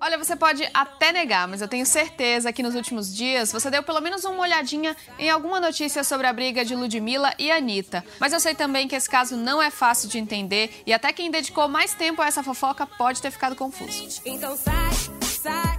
Olha, você pode até negar, mas eu tenho certeza que nos últimos dias você deu pelo menos uma olhadinha em alguma notícia sobre a briga de Ludmilla e Anitta. Mas eu sei também que esse caso não é fácil de entender e até quem dedicou mais tempo a essa fofoca pode ter ficado confuso. Então sai, sai.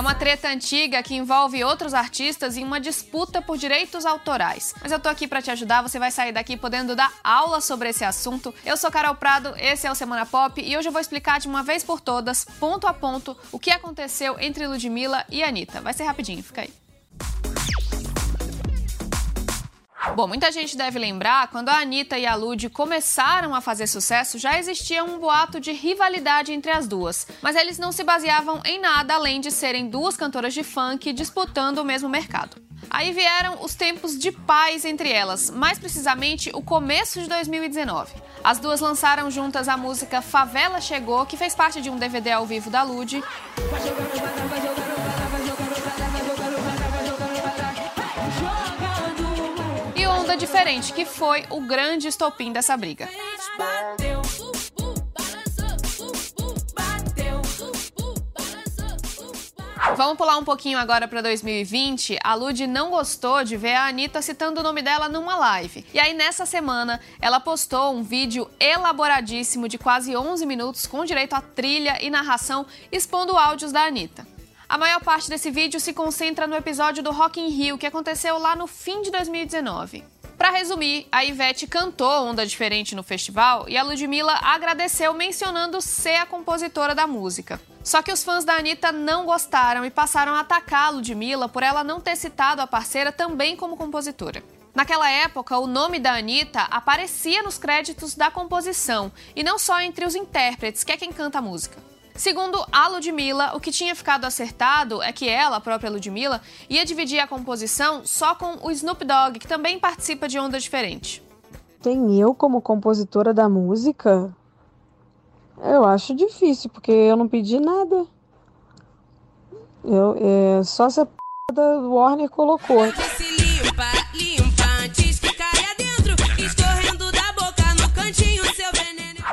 É uma treta antiga que envolve outros artistas em uma disputa por direitos autorais. Mas eu tô aqui para te ajudar, você vai sair daqui podendo dar aula sobre esse assunto. Eu sou Carol Prado, esse é o Semana Pop e hoje eu vou explicar de uma vez por todas, ponto a ponto, o que aconteceu entre Ludmilla e Anitta. Vai ser rapidinho, fica aí. Bom, muita gente deve lembrar, quando a Anitta e a Lud começaram a fazer sucesso, já existia um boato de rivalidade entre as duas. Mas eles não se baseavam em nada além de serem duas cantoras de funk disputando o mesmo mercado. Aí vieram os tempos de paz entre elas, mais precisamente o começo de 2019. As duas lançaram juntas a música Favela Chegou, que fez parte de um DVD ao vivo da Lud. Diferente, que foi o grande estopim dessa briga. Vamos pular um pouquinho agora para 2020. A Lud não gostou de ver a Anitta citando o nome dela numa live. E aí, nessa semana, ela postou um vídeo elaboradíssimo de quase 11 minutos com direito a trilha e narração expondo áudios da Anitta. A maior parte desse vídeo se concentra no episódio do Rock in Rio, que aconteceu lá no fim de 2019. Para resumir, a Ivete cantou Onda Diferente no festival e a Ludmilla agradeceu mencionando ser a compositora da música. Só que os fãs da Anitta não gostaram e passaram a atacar a Ludmilla por ela não ter citado a parceira também como compositora. Naquela época, o nome da Anitta aparecia nos créditos da composição e não só entre os intérpretes, que é quem canta a música. Segundo a Ludmilla, o que tinha ficado acertado é que ela, a própria Ludmilla, ia dividir a composição só com o Snoop Dogg, que também participa de Onda Diferente. Tem eu como compositora da música? Eu acho difícil, porque eu não pedi nada. Eu, é, só se a p da Warner colocou.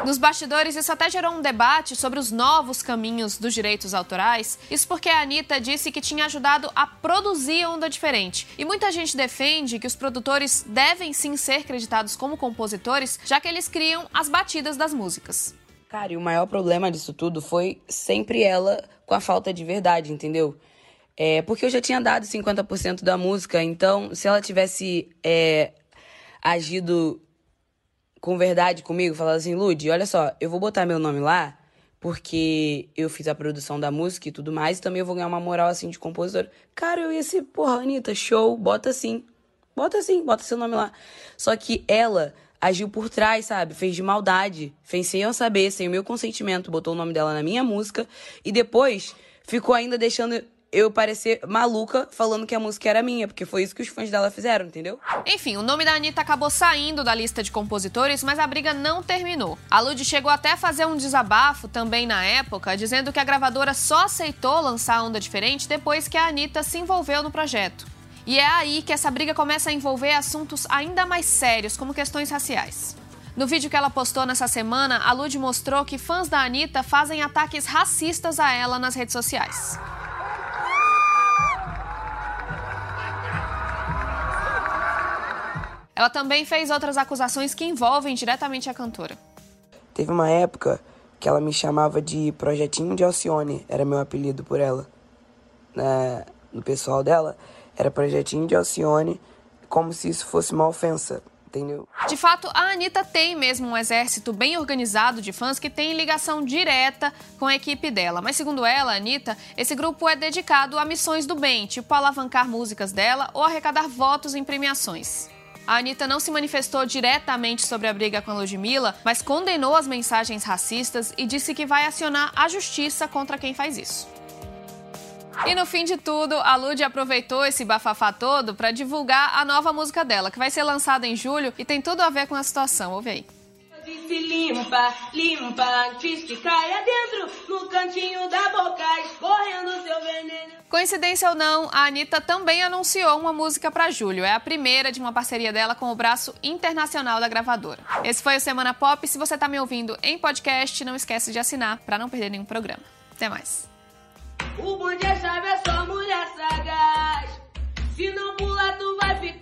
Nos bastidores, isso até gerou um debate sobre os novos caminhos dos direitos autorais. Isso porque a Anitta disse que tinha ajudado a produzir Onda Diferente. E muita gente defende que os produtores devem sim ser creditados como compositores, já que eles criam as batidas das músicas. Cara, e o maior problema disso tudo foi sempre ela com a falta de verdade, entendeu? É, porque eu já tinha dado 50% da música, então se ela tivesse é, agido com verdade comigo, falando assim, Lud, olha só, eu vou botar meu nome lá porque eu fiz a produção da música e tudo mais, e também eu vou ganhar uma moral assim de compositor. Cara, eu ia ser, porra, Anitta, show, bota assim. Bota assim, bota seu nome lá. Só que ela agiu por trás, sabe? Fez de maldade. Fez sem eu saber, sem o meu consentimento, botou o nome dela na minha música e depois ficou ainda deixando eu parecer maluca falando que a música era minha, porque foi isso que os fãs dela fizeram, entendeu? Enfim, o nome da Anitta acabou saindo da lista de compositores, mas a briga não terminou. A Lud chegou até a fazer um desabafo também na época, dizendo que a gravadora só aceitou lançar Onda Diferente depois que a Anitta se envolveu no projeto. E é aí que essa briga começa a envolver assuntos ainda mais sérios, como questões raciais. No vídeo que ela postou nessa semana, a Lud mostrou que fãs da Anitta fazem ataques racistas a ela nas redes sociais. Ela também fez outras acusações que envolvem diretamente a cantora. Teve uma época que ela me chamava de Projetinho de Alcione, era meu apelido por ela. Na, no pessoal dela, era Projetinho de Alcione, como se isso fosse uma ofensa, entendeu? De fato, a Anitta tem mesmo um exército bem organizado de fãs que tem ligação direta com a equipe dela. Mas segundo ela, a Anitta, esse grupo é dedicado a missões do bem, tipo alavancar músicas dela ou arrecadar votos em premiações. A Anitta não se manifestou diretamente sobre a briga com a Ludmilla, mas condenou as mensagens racistas e disse que vai acionar a justiça contra quem faz isso. E no fim de tudo, a Lud aproveitou esse bafafá todo para divulgar a nova música dela, que vai ser lançada em julho e tem tudo a ver com a situação. Ouve aí. Limpa, limpa, que caia dentro, no cantinho da boca, escorrendo. Coincidência ou não, a Anitta também anunciou uma música para julho. É a primeira de uma parceria dela com o braço internacional da gravadora. Esse foi o Semana Pop. Se você está me ouvindo em podcast, não esquece de assinar para não perder nenhum programa. Até mais. O bom dia é chave é só mulher sagaz. Se não pular, tu vai ficar.